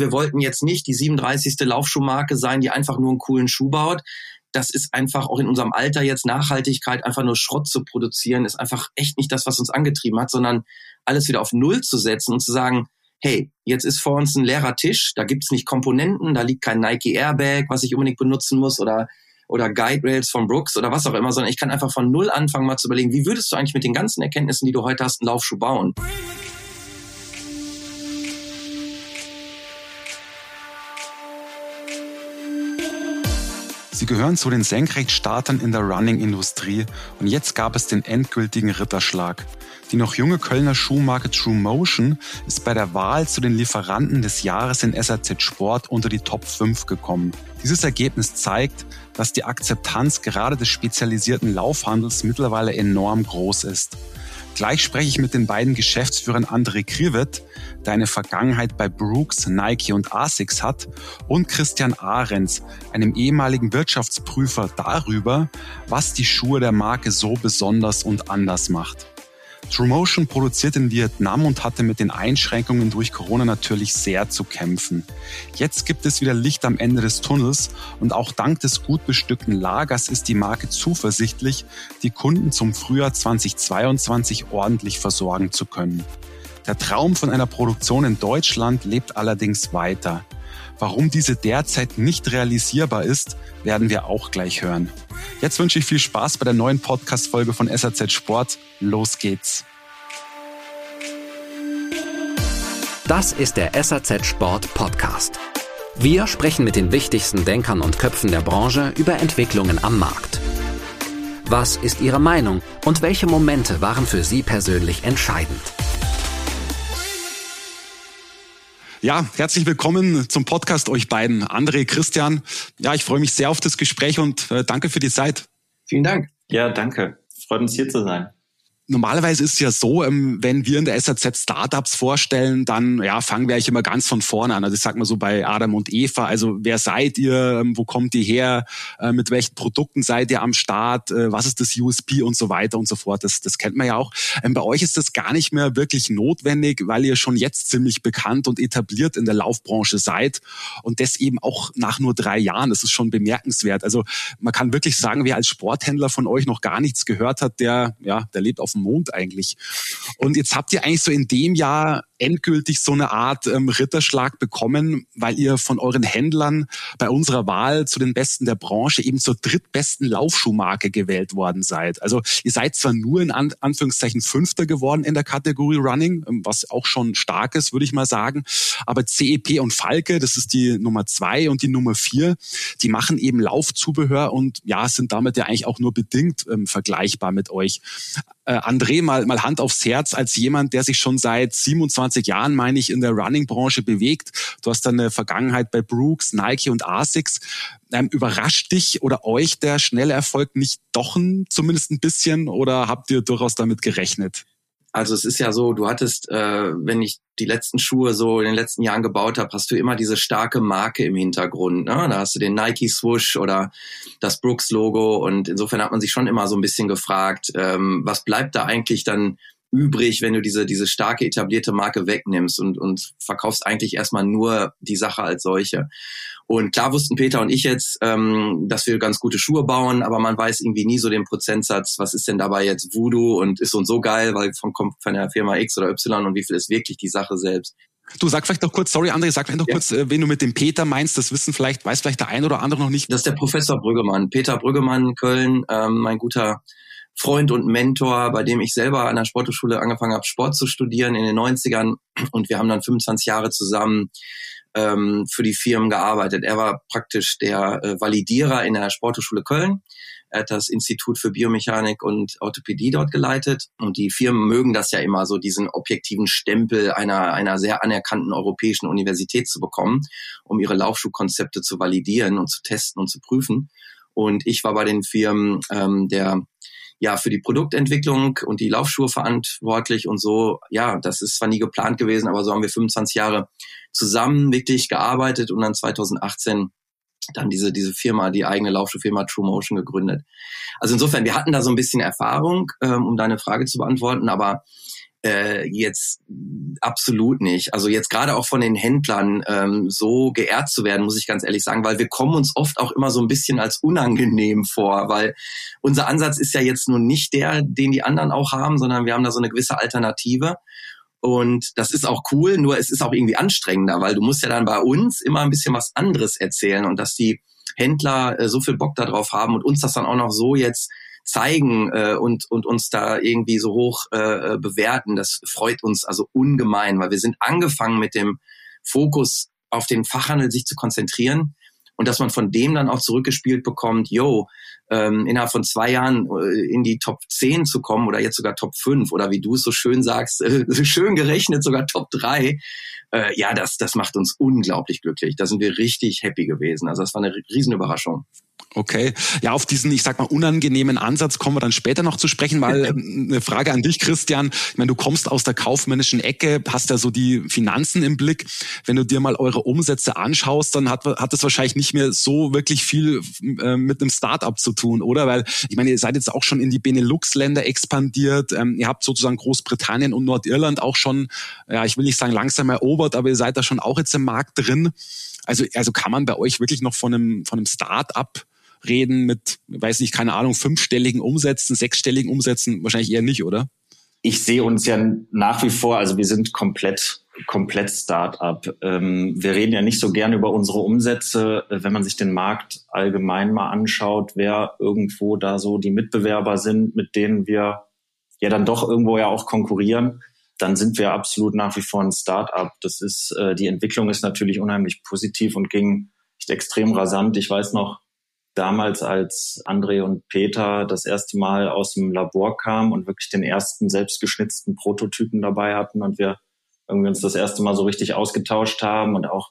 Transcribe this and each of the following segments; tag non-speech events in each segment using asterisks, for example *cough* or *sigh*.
wir wollten jetzt nicht die 37. Laufschuhmarke sein, die einfach nur einen coolen Schuh baut. Das ist einfach auch in unserem Alter jetzt Nachhaltigkeit, einfach nur Schrott zu produzieren, ist einfach echt nicht das, was uns angetrieben hat, sondern alles wieder auf Null zu setzen und zu sagen, hey, jetzt ist vor uns ein leerer Tisch, da gibt's nicht Komponenten, da liegt kein Nike Airbag, was ich unbedingt benutzen muss oder oder Guide Rails von Brooks oder was auch immer, sondern ich kann einfach von null anfangen, mal zu überlegen, wie würdest du eigentlich mit den ganzen Erkenntnissen, die du heute hast, einen Laufschuh bauen? Gehören zu den Senkrechtstartern in der Running-Industrie und jetzt gab es den endgültigen Ritterschlag. Die noch junge Kölner Schuhmarke True Motion ist bei der Wahl zu den Lieferanten des Jahres in SAZ Sport unter die Top 5 gekommen. Dieses Ergebnis zeigt, dass die Akzeptanz gerade des spezialisierten Laufhandels mittlerweile enorm groß ist. Gleich spreche ich mit den beiden Geschäftsführern André Krivet, der eine Vergangenheit bei Brooks, Nike und Asics hat, und Christian Ahrens, einem ehemaligen Wirtschaftsprüfer, darüber, was die Schuhe der Marke so besonders und anders macht. TrueMotion produziert in Vietnam und hatte mit den Einschränkungen durch Corona natürlich sehr zu kämpfen. Jetzt gibt es wieder Licht am Ende des Tunnels und auch dank des gut bestückten Lagers ist die Marke zuversichtlich, die Kunden zum Frühjahr 2022 ordentlich versorgen zu können. Der Traum von einer Produktion in Deutschland lebt allerdings weiter. Warum diese derzeit nicht realisierbar ist, werden wir auch gleich hören. Jetzt wünsche ich viel Spaß bei der neuen Podcast-Folge von SAZ Sport. Los geht's. Das ist der SAZ Sport Podcast. Wir sprechen mit den wichtigsten Denkern und Köpfen der Branche über Entwicklungen am Markt. Was ist Ihre Meinung und welche Momente waren für Sie persönlich entscheidend? Ja, herzlich willkommen zum Podcast euch beiden, André, Christian. Ja, ich freue mich sehr auf das Gespräch und äh, danke für die Zeit. Vielen Dank. Ja, danke. Freut uns hier zu sein normalerweise ist es ja so, ähm, wenn wir in der SAZ Startups vorstellen, dann ja, fangen wir eigentlich immer ganz von vorne an. Also ich sag mal so bei Adam und Eva, also wer seid ihr, ähm, wo kommt ihr her, äh, mit welchen Produkten seid ihr am Start, äh, was ist das USP und so weiter und so fort. Das, das kennt man ja auch. Ähm, bei euch ist das gar nicht mehr wirklich notwendig, weil ihr schon jetzt ziemlich bekannt und etabliert in der Laufbranche seid und das eben auch nach nur drei Jahren. Das ist schon bemerkenswert. Also man kann wirklich sagen, wer als Sporthändler von euch noch gar nichts gehört hat, der, ja, der lebt auf dem Mond eigentlich. Und jetzt habt ihr eigentlich so in dem Jahr endgültig so eine Art ähm, Ritterschlag bekommen, weil ihr von euren Händlern bei unserer Wahl zu den Besten der Branche eben zur drittbesten Laufschuhmarke gewählt worden seid. Also ihr seid zwar nur in An Anführungszeichen Fünfter geworden in der Kategorie Running, ähm, was auch schon stark ist, würde ich mal sagen, aber CEP und Falke, das ist die Nummer zwei und die Nummer vier, die machen eben Laufzubehör und ja, sind damit ja eigentlich auch nur bedingt ähm, vergleichbar mit euch. Äh, André, mal, mal Hand aufs Herz, als jemand, der sich schon seit 27 Jahren, meine ich, in der Running-Branche bewegt. Du hast dann eine Vergangenheit bei Brooks, Nike und Asics. Ähm, überrascht dich oder euch der schnelle Erfolg nicht doch ein, zumindest ein bisschen oder habt ihr durchaus damit gerechnet? Also es ist ja so, du hattest, äh, wenn ich die letzten Schuhe so in den letzten Jahren gebaut habe, hast du immer diese starke Marke im Hintergrund. Ne? Da hast du den Nike Swoosh oder das Brooks Logo und insofern hat man sich schon immer so ein bisschen gefragt, ähm, was bleibt da eigentlich dann übrig, wenn du diese, diese starke etablierte Marke wegnimmst und, und verkaufst eigentlich erstmal nur die Sache als solche. Und klar wussten Peter und ich jetzt, ähm, dass wir ganz gute Schuhe bauen, aber man weiß irgendwie nie so den Prozentsatz, was ist denn dabei jetzt Voodoo und ist so und so geil, weil von, kommt von der Firma X oder Y und wie viel ist wirklich die Sache selbst. Du sag vielleicht noch kurz, sorry André, sag vielleicht noch ja. kurz, äh, wen du mit dem Peter meinst, das wissen vielleicht, weiß vielleicht der ein oder andere noch nicht. Das ist der Professor Brüggemann, Peter Brüggemann, Köln, ähm, mein guter Freund und Mentor, bei dem ich selber an der Sporthochschule angefangen habe, Sport zu studieren in den 90ern. Und wir haben dann 25 Jahre zusammen ähm, für die Firmen gearbeitet. Er war praktisch der äh, Validierer in der Sporthochschule Köln. Er hat das Institut für Biomechanik und Orthopädie dort geleitet. Und die Firmen mögen das ja immer so, diesen objektiven Stempel einer, einer sehr anerkannten europäischen Universität zu bekommen, um ihre Laufschuhkonzepte zu validieren und zu testen und zu prüfen. Und ich war bei den Firmen ähm, der ja für die Produktentwicklung und die Laufschuhe verantwortlich und so. Ja, das ist zwar nie geplant gewesen, aber so haben wir 25 Jahre zusammen wirklich gearbeitet und dann 2018 dann diese, diese Firma, die eigene Laufschuhfirma True Motion gegründet. Also insofern, wir hatten da so ein bisschen Erfahrung, ähm, um deine Frage zu beantworten, aber äh, jetzt absolut nicht. Also jetzt gerade auch von den Händlern ähm, so geehrt zu werden, muss ich ganz ehrlich sagen, weil wir kommen uns oft auch immer so ein bisschen als unangenehm vor, weil unser Ansatz ist ja jetzt nun nicht der, den die anderen auch haben, sondern wir haben da so eine gewisse Alternative. Und das ist auch cool, nur es ist auch irgendwie anstrengender, weil du musst ja dann bei uns immer ein bisschen was anderes erzählen und dass die Händler äh, so viel Bock darauf haben und uns das dann auch noch so jetzt zeigen äh, und, und uns da irgendwie so hoch äh, bewerten, das freut uns also ungemein, weil wir sind angefangen mit dem Fokus auf den Fachhandel sich zu konzentrieren und dass man von dem dann auch zurückgespielt bekommt, yo, ähm, innerhalb von zwei Jahren äh, in die Top 10 zu kommen oder jetzt sogar Top 5 oder wie du es so schön sagst, *laughs* äh, schön gerechnet sogar Top 3, äh, ja, das, das macht uns unglaublich glücklich. Da sind wir richtig happy gewesen. Also das war eine Riesenüberraschung. Okay. Ja, auf diesen, ich sag mal, unangenehmen Ansatz kommen wir dann später noch zu sprechen, weil *laughs* ähm, eine Frage an dich, Christian. Ich meine, du kommst aus der kaufmännischen Ecke, hast ja so die Finanzen im Blick. Wenn du dir mal eure Umsätze anschaust, dann hat, hat das wahrscheinlich nicht mehr so wirklich viel äh, mit einem Startup zu tun, oder? Weil, ich meine, ihr seid jetzt auch schon in die Benelux-Länder expandiert. Ähm, ihr habt sozusagen Großbritannien und Nordirland auch schon, ja, ich will nicht sagen langsam erobert, aber ihr seid da schon auch jetzt im Markt drin. Also, also kann man bei euch wirklich noch von einem, von einem Start-up reden mit, weiß nicht, keine Ahnung, fünfstelligen Umsätzen, sechsstelligen Umsätzen? Wahrscheinlich eher nicht, oder? Ich sehe uns ja nach wie vor, also wir sind komplett komplett Start-up. Ähm, wir reden ja nicht so gerne über unsere Umsätze, wenn man sich den Markt allgemein mal anschaut, wer irgendwo da so die Mitbewerber sind, mit denen wir ja dann doch irgendwo ja auch konkurrieren, dann sind wir absolut nach wie vor ein Start-up. Das ist, äh, die Entwicklung ist natürlich unheimlich positiv und ging extrem rasant. Ich weiß noch, damals, als André und Peter das erste Mal aus dem Labor kamen und wirklich den ersten selbstgeschnitzten Prototypen dabei hatten und wir irgendwie uns das erste Mal so richtig ausgetauscht haben und auch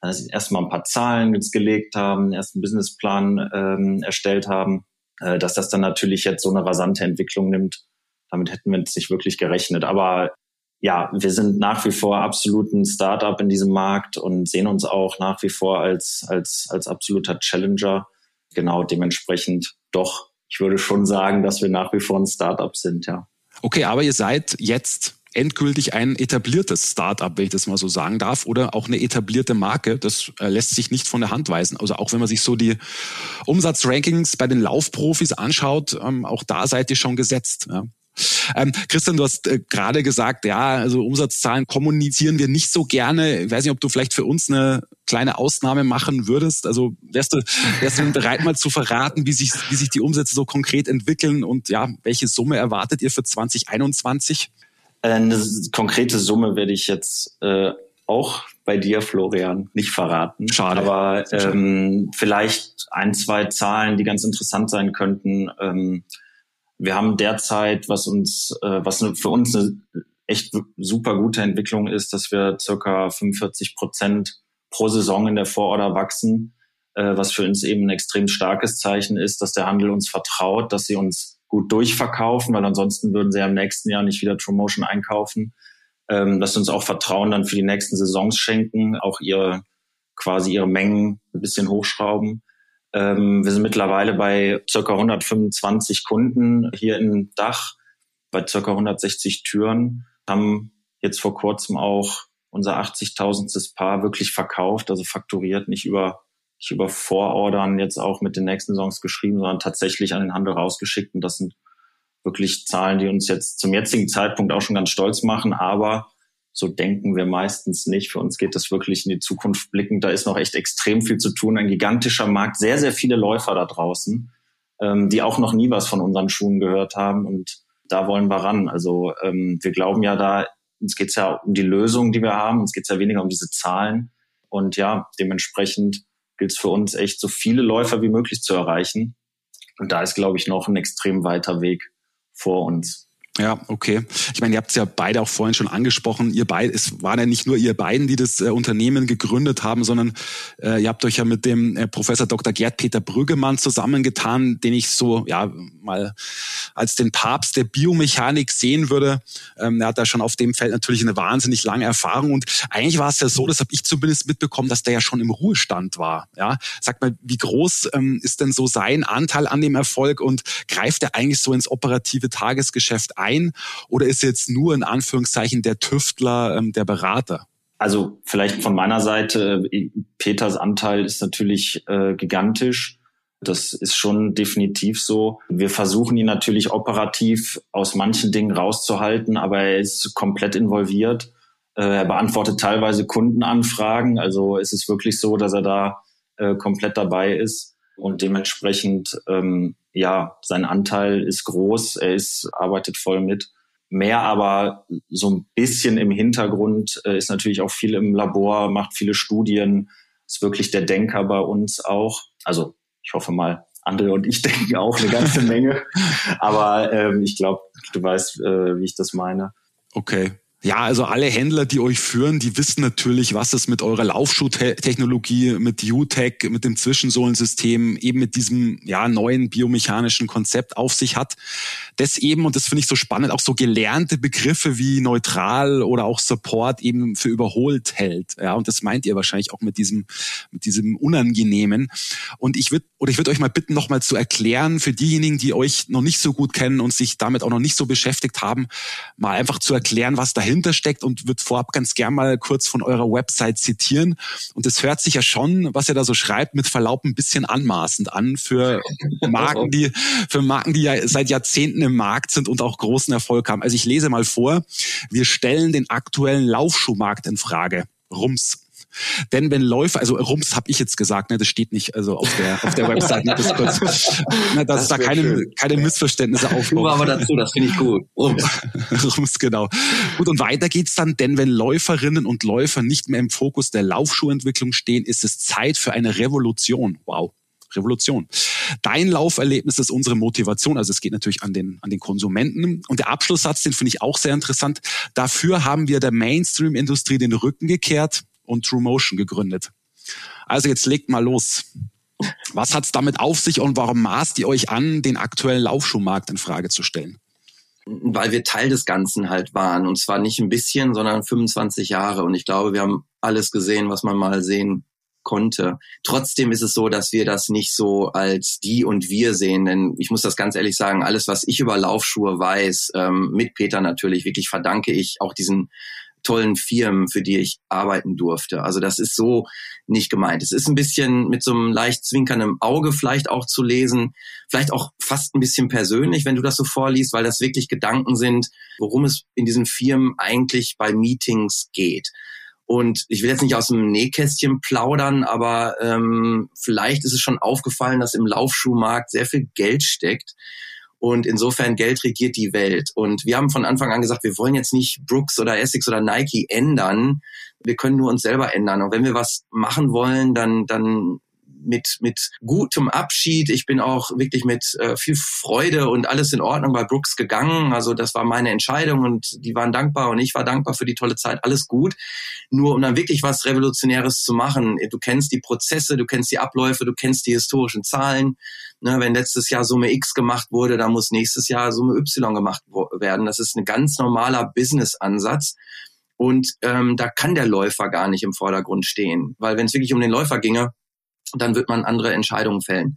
also erstmal ein paar Zahlen jetzt gelegt haben, einen ersten Businessplan ähm, erstellt haben, äh, dass das dann natürlich jetzt so eine rasante Entwicklung nimmt. Damit hätten wir jetzt nicht wirklich gerechnet. Aber ja, wir sind nach wie vor absolut ein Startup in diesem Markt und sehen uns auch nach wie vor als, als, als absoluter Challenger genau dementsprechend doch, ich würde schon sagen, dass wir nach wie vor ein Startup sind, ja. Okay, aber ihr seid jetzt endgültig ein etabliertes Startup, wenn ich das mal so sagen darf, oder auch eine etablierte Marke. Das äh, lässt sich nicht von der Hand weisen. Also auch wenn man sich so die Umsatzrankings bei den Laufprofis anschaut, ähm, auch da seid ihr schon gesetzt. Ja. Ähm, Christian, du hast äh, gerade gesagt, ja, also Umsatzzahlen kommunizieren wir nicht so gerne. Ich weiß nicht, ob du vielleicht für uns eine kleine Ausnahme machen würdest. Also wärst du, wärst du bereit, mal zu verraten, wie sich, wie sich die Umsätze so konkret entwickeln und ja, welche Summe erwartet ihr für 2021? Eine konkrete Summe werde ich jetzt äh, auch bei dir, Florian, nicht verraten. Schade. Aber ähm, vielleicht ein, zwei Zahlen, die ganz interessant sein könnten. Ähm, wir haben derzeit, was uns, äh, was für uns eine echt super gute Entwicklung ist, dass wir circa 45 Prozent pro Saison in der Vororder wachsen, äh, was für uns eben ein extrem starkes Zeichen ist, dass der Handel uns vertraut, dass sie uns gut durchverkaufen, weil ansonsten würden sie ja im nächsten Jahr nicht wieder Promotion einkaufen, ähm, dass sie uns auch Vertrauen dann für die nächsten Saisons schenken, auch ihre quasi ihre Mengen ein bisschen hochschrauben. Ähm, wir sind mittlerweile bei circa 125 Kunden hier im Dach, bei circa 160 Türen, haben jetzt vor kurzem auch unser 80.000. Paar wirklich verkauft, also fakturiert, nicht über, nicht über Vorordern jetzt auch mit den nächsten Songs geschrieben, sondern tatsächlich an den Handel rausgeschickt. Und das sind wirklich Zahlen, die uns jetzt zum jetzigen Zeitpunkt auch schon ganz stolz machen. Aber so denken wir meistens nicht. Für uns geht das wirklich in die Zukunft blickend. Da ist noch echt extrem viel zu tun. Ein gigantischer Markt, sehr, sehr viele Läufer da draußen, ähm, die auch noch nie was von unseren Schuhen gehört haben. Und da wollen wir ran. Also ähm, wir glauben ja da, uns geht's ja um die Lösung, die wir haben. Uns geht's ja weniger um diese Zahlen. Und ja, dementsprechend gilt es für uns echt, so viele Läufer wie möglich zu erreichen. Und da ist, glaube ich, noch ein extrem weiter Weg vor uns. Ja, okay. Ich meine, ihr habt es ja beide auch vorhin schon angesprochen. Ihr beide, es waren ja nicht nur ihr beiden, die das äh, Unternehmen gegründet haben, sondern äh, ihr habt euch ja mit dem äh, Professor Dr. Gerd Peter Brüggemann zusammengetan, den ich so ja mal als den Papst der Biomechanik sehen würde. Ähm, er hat da schon auf dem Feld natürlich eine wahnsinnig lange Erfahrung und eigentlich war es ja so, das habe ich zumindest mitbekommen, dass der ja schon im Ruhestand war. Ja, sag mal, wie groß ähm, ist denn so sein Anteil an dem Erfolg und greift er eigentlich so ins operative Tagesgeschäft ein oder ist jetzt nur in Anführungszeichen der Tüftler ähm, der Berater? Also vielleicht von meiner Seite, Peters Anteil ist natürlich äh, gigantisch. Das ist schon definitiv so. Wir versuchen ihn natürlich operativ aus manchen Dingen rauszuhalten, aber er ist komplett involviert. Äh, er beantwortet teilweise Kundenanfragen. Also es ist wirklich so, dass er da äh, komplett dabei ist. Und dementsprechend, ähm, ja, sein Anteil ist groß. Er ist, arbeitet voll mit. Mehr aber so ein bisschen im Hintergrund äh, ist natürlich auch viel im Labor, macht viele Studien, ist wirklich der Denker bei uns auch. Also ich hoffe mal, andere und ich *laughs* denken auch eine ganze Menge. Aber ähm, ich glaube, du weißt, äh, wie ich das meine. Okay. Ja, also alle Händler, die euch führen, die wissen natürlich, was es mit eurer Laufschuhtechnologie, mit UTech, mit dem Zwischensohlensystem, eben mit diesem ja, neuen biomechanischen Konzept auf sich hat. Das eben, und das finde ich so spannend, auch so gelernte Begriffe wie neutral oder auch Support eben für überholt hält. Ja, und das meint ihr wahrscheinlich auch mit diesem, mit diesem Unangenehmen. Und ich würde, oder ich würde euch mal bitten, nochmal zu erklären, für diejenigen, die euch noch nicht so gut kennen und sich damit auch noch nicht so beschäftigt haben, mal einfach zu erklären, was dahinter dahinter steckt und würde vorab ganz gern mal kurz von eurer Website zitieren. Und es hört sich ja schon, was ihr da so schreibt, mit Verlaub ein bisschen anmaßend an für *laughs* Marken, die, für Marken, die ja seit Jahrzehnten im Markt sind und auch großen Erfolg haben. Also ich lese mal vor. Wir stellen den aktuellen Laufschuhmarkt in Frage. Rums. Denn wenn Läufer, also Rums habe ich jetzt gesagt, ne, das steht nicht also auf der auf der Website, ne, das kurz, ne, dass das da keine, keine Missverständnisse aufkommen. aber dazu, das finde ich gut. Rums. *laughs* Rums, genau. Gut, und weiter geht's dann, denn wenn Läuferinnen und Läufer nicht mehr im Fokus der Laufschuhentwicklung stehen, ist es Zeit für eine Revolution. Wow. Revolution. Dein Lauferlebnis ist unsere Motivation. Also es geht natürlich an den, an den Konsumenten. Und der Abschlusssatz, den finde ich auch sehr interessant. Dafür haben wir der Mainstream-Industrie den Rücken gekehrt und True Motion gegründet. Also jetzt legt mal los. Was hat's damit auf sich und warum maßt ihr euch an, den aktuellen Laufschuhmarkt in Frage zu stellen? Weil wir Teil des Ganzen halt waren. Und zwar nicht ein bisschen, sondern 25 Jahre. Und ich glaube, wir haben alles gesehen, was man mal sehen konnte. Trotzdem ist es so, dass wir das nicht so als die und wir sehen, denn ich muss das ganz ehrlich sagen, alles, was ich über Laufschuhe weiß, ähm, mit Peter natürlich, wirklich verdanke ich auch diesen tollen Firmen, für die ich arbeiten durfte. Also das ist so nicht gemeint. Es ist ein bisschen mit so einem leicht zwinkernden Auge vielleicht auch zu lesen, vielleicht auch fast ein bisschen persönlich, wenn du das so vorliest, weil das wirklich Gedanken sind, worum es in diesen Firmen eigentlich bei Meetings geht. Und ich will jetzt nicht aus dem Nähkästchen plaudern, aber ähm, vielleicht ist es schon aufgefallen, dass im Laufschuhmarkt sehr viel Geld steckt und insofern Geld regiert die Welt. Und wir haben von Anfang an gesagt, wir wollen jetzt nicht Brooks oder Essex oder Nike ändern. Wir können nur uns selber ändern. Und wenn wir was machen wollen, dann, dann mit, mit gutem Abschied. Ich bin auch wirklich mit äh, viel Freude und alles in Ordnung bei Brooks gegangen. Also das war meine Entscheidung und die waren dankbar und ich war dankbar für die tolle Zeit. Alles gut. Nur um dann wirklich was Revolutionäres zu machen. Du kennst die Prozesse, du kennst die Abläufe, du kennst die historischen Zahlen. Ne, wenn letztes Jahr Summe X gemacht wurde, dann muss nächstes Jahr Summe Y gemacht werden. Das ist ein ganz normaler Business-Ansatz. Und ähm, da kann der Läufer gar nicht im Vordergrund stehen. Weil wenn es wirklich um den Läufer ginge, dann wird man andere Entscheidungen fällen.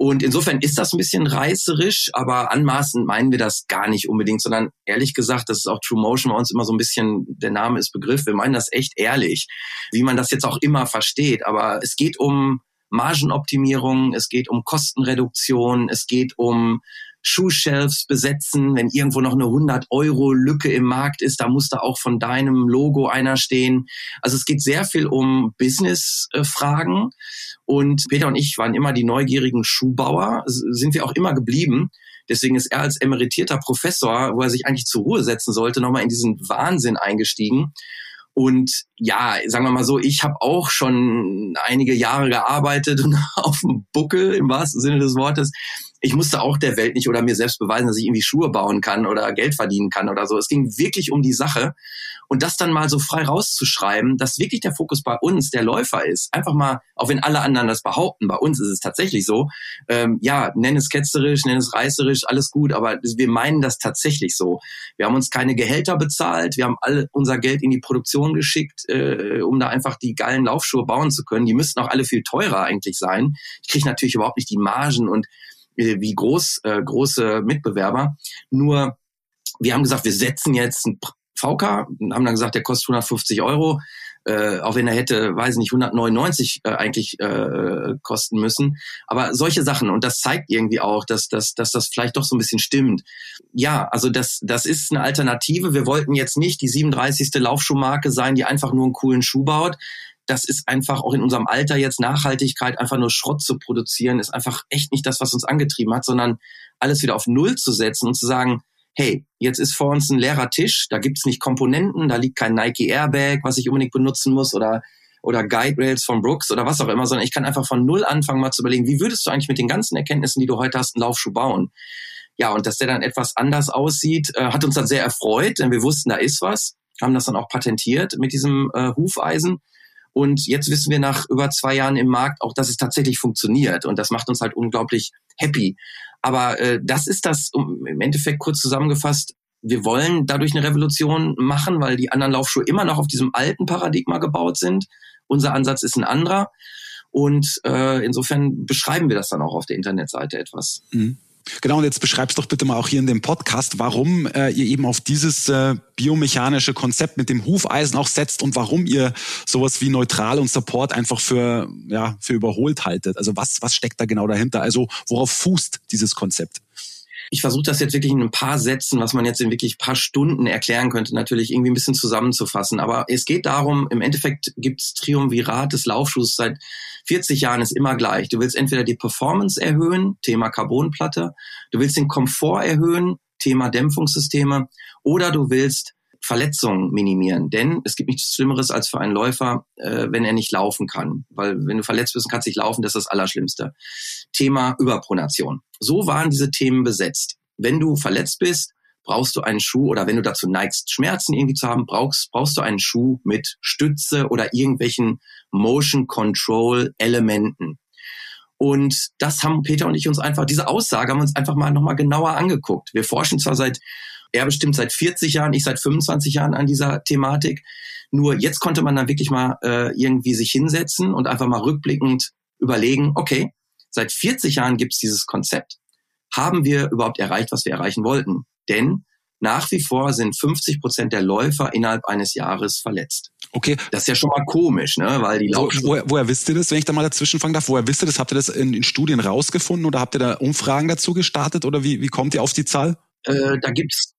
Und insofern ist das ein bisschen reißerisch, aber anmaßend meinen wir das gar nicht unbedingt, sondern ehrlich gesagt, das ist auch True Motion bei uns immer so ein bisschen, der Name ist Begriff, wir meinen das echt ehrlich, wie man das jetzt auch immer versteht. Aber es geht um Margenoptimierung, es geht um Kostenreduktion, es geht um Schuhshelves besetzen, wenn irgendwo noch eine 100 Euro Lücke im Markt ist, da muss da auch von deinem Logo einer stehen. Also es geht sehr viel um Business-Fragen und Peter und ich waren immer die neugierigen Schuhbauer, sind wir auch immer geblieben. Deswegen ist er als emeritierter Professor, wo er sich eigentlich zur Ruhe setzen sollte, nochmal in diesen Wahnsinn eingestiegen. Und ja, sagen wir mal so, ich habe auch schon einige Jahre gearbeitet *laughs* und auf dem Buckel im wahrsten Sinne des Wortes ich musste auch der Welt nicht oder mir selbst beweisen, dass ich irgendwie Schuhe bauen kann oder Geld verdienen kann oder so. Es ging wirklich um die Sache. Und das dann mal so frei rauszuschreiben, dass wirklich der Fokus bei uns der Läufer ist. Einfach mal, auch wenn alle anderen das behaupten, bei uns ist es tatsächlich so. Ähm, ja, nenn es ketzerisch, nenn es reißerisch, alles gut, aber wir meinen das tatsächlich so. Wir haben uns keine Gehälter bezahlt, wir haben all unser Geld in die Produktion geschickt, äh, um da einfach die geilen Laufschuhe bauen zu können. Die müssten auch alle viel teurer eigentlich sein. Ich kriege natürlich überhaupt nicht die Margen und wie groß äh, große Mitbewerber. Nur wir haben gesagt, wir setzen jetzt einen VK, haben dann gesagt, der kostet 150 Euro äh, auch wenn er hätte, weiß nicht, 199 äh, eigentlich äh, kosten müssen. Aber solche Sachen, und das zeigt irgendwie auch, dass, dass, dass das vielleicht doch so ein bisschen stimmt. Ja, also das, das ist eine Alternative. Wir wollten jetzt nicht die 37. Laufschuhmarke sein, die einfach nur einen coolen Schuh baut. Das ist einfach auch in unserem Alter jetzt Nachhaltigkeit, einfach nur Schrott zu produzieren, ist einfach echt nicht das, was uns angetrieben hat, sondern alles wieder auf Null zu setzen und zu sagen, hey, jetzt ist vor uns ein leerer Tisch, da gibt's nicht Komponenten, da liegt kein Nike Airbag, was ich unbedingt benutzen muss oder oder Guide Rails von Brooks oder was auch immer, sondern ich kann einfach von null anfangen mal zu überlegen, wie würdest du eigentlich mit den ganzen Erkenntnissen, die du heute hast, einen Laufschuh bauen? Ja, und dass der dann etwas anders aussieht, äh, hat uns dann sehr erfreut, denn wir wussten, da ist was, haben das dann auch patentiert mit diesem äh, Hufeisen. Und jetzt wissen wir nach über zwei Jahren im Markt auch, dass es tatsächlich funktioniert. Und das macht uns halt unglaublich happy. Aber äh, das ist das, um, im Endeffekt kurz zusammengefasst, wir wollen dadurch eine Revolution machen, weil die anderen Laufschuhe immer noch auf diesem alten Paradigma gebaut sind. Unser Ansatz ist ein anderer. Und äh, insofern beschreiben wir das dann auch auf der Internetseite etwas. Mhm. Genau, und jetzt beschreibst doch bitte mal auch hier in dem Podcast, warum äh, ihr eben auf dieses äh, biomechanische Konzept mit dem Hufeisen auch setzt und warum ihr sowas wie neutral und Support einfach für, ja, für überholt haltet. Also was, was steckt da genau dahinter? Also worauf fußt dieses Konzept? Ich versuche das jetzt wirklich in ein paar Sätzen, was man jetzt in wirklich paar Stunden erklären könnte, natürlich irgendwie ein bisschen zusammenzufassen. Aber es geht darum, im Endeffekt gibt's Triumvirat des Laufschuhs seit 40 Jahren ist immer gleich. Du willst entweder die Performance erhöhen, Thema Carbonplatte, du willst den Komfort erhöhen, Thema Dämpfungssysteme, oder du willst Verletzungen minimieren. Denn es gibt nichts Schlimmeres als für einen Läufer, äh, wenn er nicht laufen kann. Weil wenn du verletzt bist und kannst nicht laufen, das ist das Allerschlimmste. Thema Überpronation. So waren diese Themen besetzt. Wenn du verletzt bist, brauchst du einen Schuh oder wenn du dazu neigst, Schmerzen irgendwie zu haben, brauchst, brauchst du einen Schuh mit Stütze oder irgendwelchen Motion Control Elementen. Und das haben Peter und ich uns einfach, diese Aussage haben wir uns einfach mal nochmal genauer angeguckt. Wir forschen zwar seit er bestimmt seit 40 Jahren, ich seit 25 Jahren an dieser Thematik. Nur jetzt konnte man dann wirklich mal äh, irgendwie sich hinsetzen und einfach mal rückblickend überlegen, okay, seit 40 Jahren gibt es dieses Konzept. Haben wir überhaupt erreicht, was wir erreichen wollten? Denn nach wie vor sind 50 Prozent der Läufer innerhalb eines Jahres verletzt. Okay. Das ist ja schon mal komisch, ne? Weil die Wo, woher, woher wisst ihr das, wenn ich da mal dazwischen fangen darf? Woher wisst ihr das? Habt ihr das in, in Studien rausgefunden oder habt ihr da Umfragen dazu gestartet oder wie, wie kommt ihr auf die Zahl? Äh, da gibt's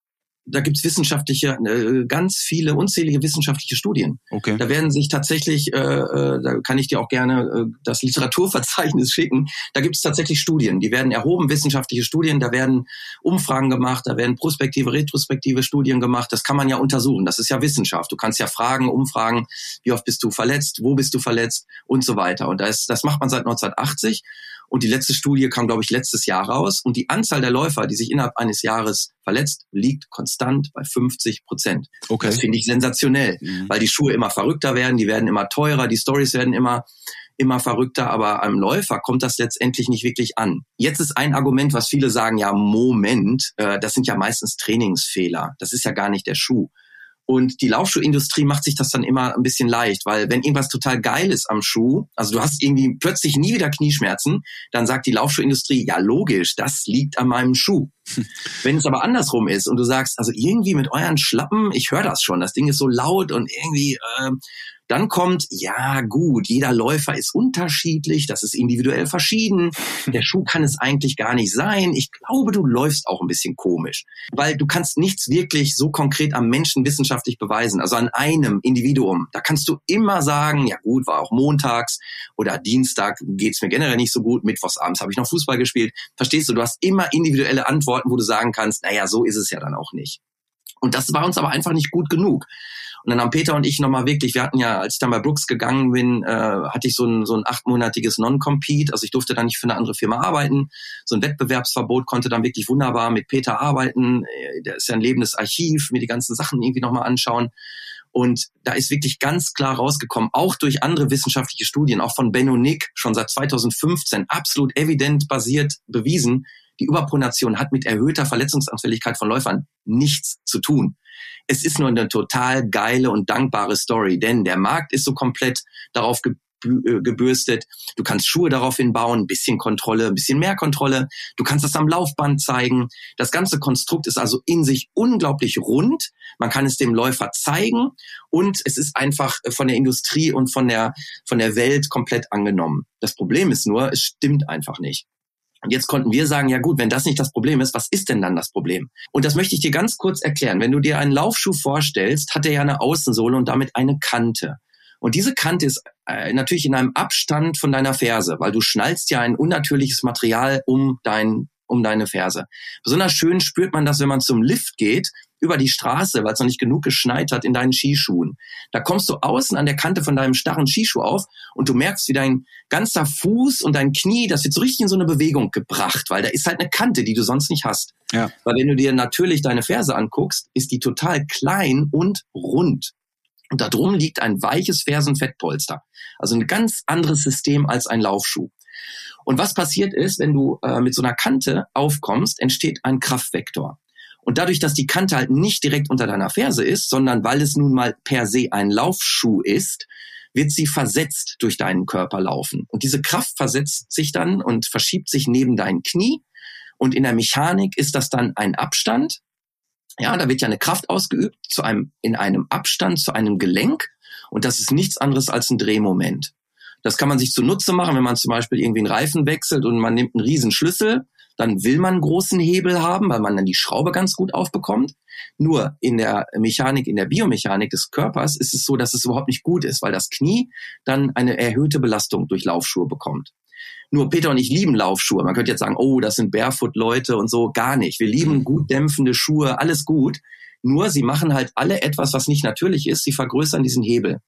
da gibt's wissenschaftliche, äh, ganz viele, unzählige wissenschaftliche Studien. Okay. Da werden sich tatsächlich, äh, äh, da kann ich dir auch gerne äh, das Literaturverzeichnis *laughs* schicken, da gibt's tatsächlich Studien, die werden erhoben, wissenschaftliche Studien, da werden Umfragen gemacht, da werden prospektive, retrospektive Studien gemacht, das kann man ja untersuchen, das ist ja Wissenschaft. Du kannst ja fragen, umfragen, wie oft bist du verletzt, wo bist du verletzt und so weiter. Und das, das macht man seit 1980 und die letzte Studie kam, glaube ich, letztes Jahr raus. Und die Anzahl der Läufer, die sich innerhalb eines Jahres verletzt, liegt konstant bei 50 Prozent. Okay. Das finde ich sensationell, mhm. weil die Schuhe immer verrückter werden, die werden immer teurer, die Stories werden immer immer verrückter, aber am Läufer kommt das letztendlich nicht wirklich an. Jetzt ist ein Argument, was viele sagen, ja, Moment, äh, das sind ja meistens Trainingsfehler. Das ist ja gar nicht der Schuh. Und die Laufschuhindustrie macht sich das dann immer ein bisschen leicht, weil wenn irgendwas total geil ist am Schuh, also du hast irgendwie plötzlich nie wieder Knieschmerzen, dann sagt die Laufschuhindustrie, ja logisch, das liegt an meinem Schuh. Wenn es aber andersrum ist und du sagst, also irgendwie mit euren Schlappen, ich höre das schon, das Ding ist so laut und irgendwie äh, dann kommt, ja gut, jeder Läufer ist unterschiedlich, das ist individuell verschieden. *laughs* Der Schuh kann es eigentlich gar nicht sein. Ich glaube, du läufst auch ein bisschen komisch, weil du kannst nichts wirklich so konkret am Menschen wissenschaftlich beweisen, also an einem Individuum. Da kannst du immer sagen, ja gut, war auch montags oder Dienstag geht's mir generell nicht so gut, mittwochsabends habe ich noch Fußball gespielt. Verstehst du, du hast immer individuelle Antworten, wo du sagen kannst, naja, so ist es ja dann auch nicht. Und das war uns aber einfach nicht gut genug. Und dann haben Peter und ich nochmal wirklich, wir hatten ja, als ich dann bei Brooks gegangen bin, äh, hatte ich so ein, so ein achtmonatiges Non-Compete. Also ich durfte dann nicht für eine andere Firma arbeiten. So ein Wettbewerbsverbot konnte dann wirklich wunderbar mit Peter arbeiten. Äh, der ist ja ein lebendes Archiv, mir die ganzen Sachen irgendwie nochmal anschauen. Und da ist wirklich ganz klar rausgekommen, auch durch andere wissenschaftliche Studien, auch von Benno Nick, schon seit 2015, absolut evident basiert bewiesen, die Überpronation hat mit erhöhter Verletzungsanfälligkeit von Läufern nichts zu tun. Es ist nur eine total geile und dankbare Story, denn der Markt ist so komplett darauf gebürstet. Du kannst Schuhe daraufhin bauen, ein bisschen Kontrolle, ein bisschen mehr Kontrolle. Du kannst das am Laufband zeigen. Das ganze Konstrukt ist also in sich unglaublich rund. Man kann es dem Läufer zeigen und es ist einfach von der Industrie und von der, von der Welt komplett angenommen. Das Problem ist nur, es stimmt einfach nicht. Und jetzt konnten wir sagen, ja gut, wenn das nicht das Problem ist, was ist denn dann das Problem? Und das möchte ich dir ganz kurz erklären. Wenn du dir einen Laufschuh vorstellst, hat er ja eine Außensohle und damit eine Kante. Und diese Kante ist äh, natürlich in einem Abstand von deiner Ferse, weil du schnallst ja ein unnatürliches Material um dein um deine Ferse. Besonders schön spürt man das, wenn man zum Lift geht über die Straße, weil es noch nicht genug geschneit hat in deinen Skischuhen. Da kommst du außen an der Kante von deinem starren Skischuh auf und du merkst, wie dein ganzer Fuß und dein Knie, das wird so richtig in so eine Bewegung gebracht, weil da ist halt eine Kante, die du sonst nicht hast. Ja. Weil wenn du dir natürlich deine Ferse anguckst, ist die total klein und rund. Und da drum liegt ein weiches Fersenfettpolster. Also ein ganz anderes System als ein Laufschuh. Und was passiert ist, wenn du äh, mit so einer Kante aufkommst, entsteht ein Kraftvektor. Und dadurch, dass die Kante halt nicht direkt unter deiner Ferse ist, sondern weil es nun mal per se ein Laufschuh ist, wird sie versetzt durch deinen Körper laufen. Und diese Kraft versetzt sich dann und verschiebt sich neben dein Knie. Und in der Mechanik ist das dann ein Abstand. Ja, da wird ja eine Kraft ausgeübt zu einem, in einem Abstand zu einem Gelenk. Und das ist nichts anderes als ein Drehmoment. Das kann man sich zunutze machen, wenn man zum Beispiel irgendwie einen Reifen wechselt und man nimmt einen riesen Schlüssel dann will man einen großen Hebel haben, weil man dann die Schraube ganz gut aufbekommt. Nur in der Mechanik, in der Biomechanik des Körpers ist es so, dass es überhaupt nicht gut ist, weil das Knie dann eine erhöhte Belastung durch Laufschuhe bekommt. Nur Peter und ich lieben Laufschuhe. Man könnte jetzt sagen, oh, das sind Barefoot-Leute und so. Gar nicht. Wir lieben gut dämpfende Schuhe, alles gut. Nur sie machen halt alle etwas, was nicht natürlich ist. Sie vergrößern diesen Hebel.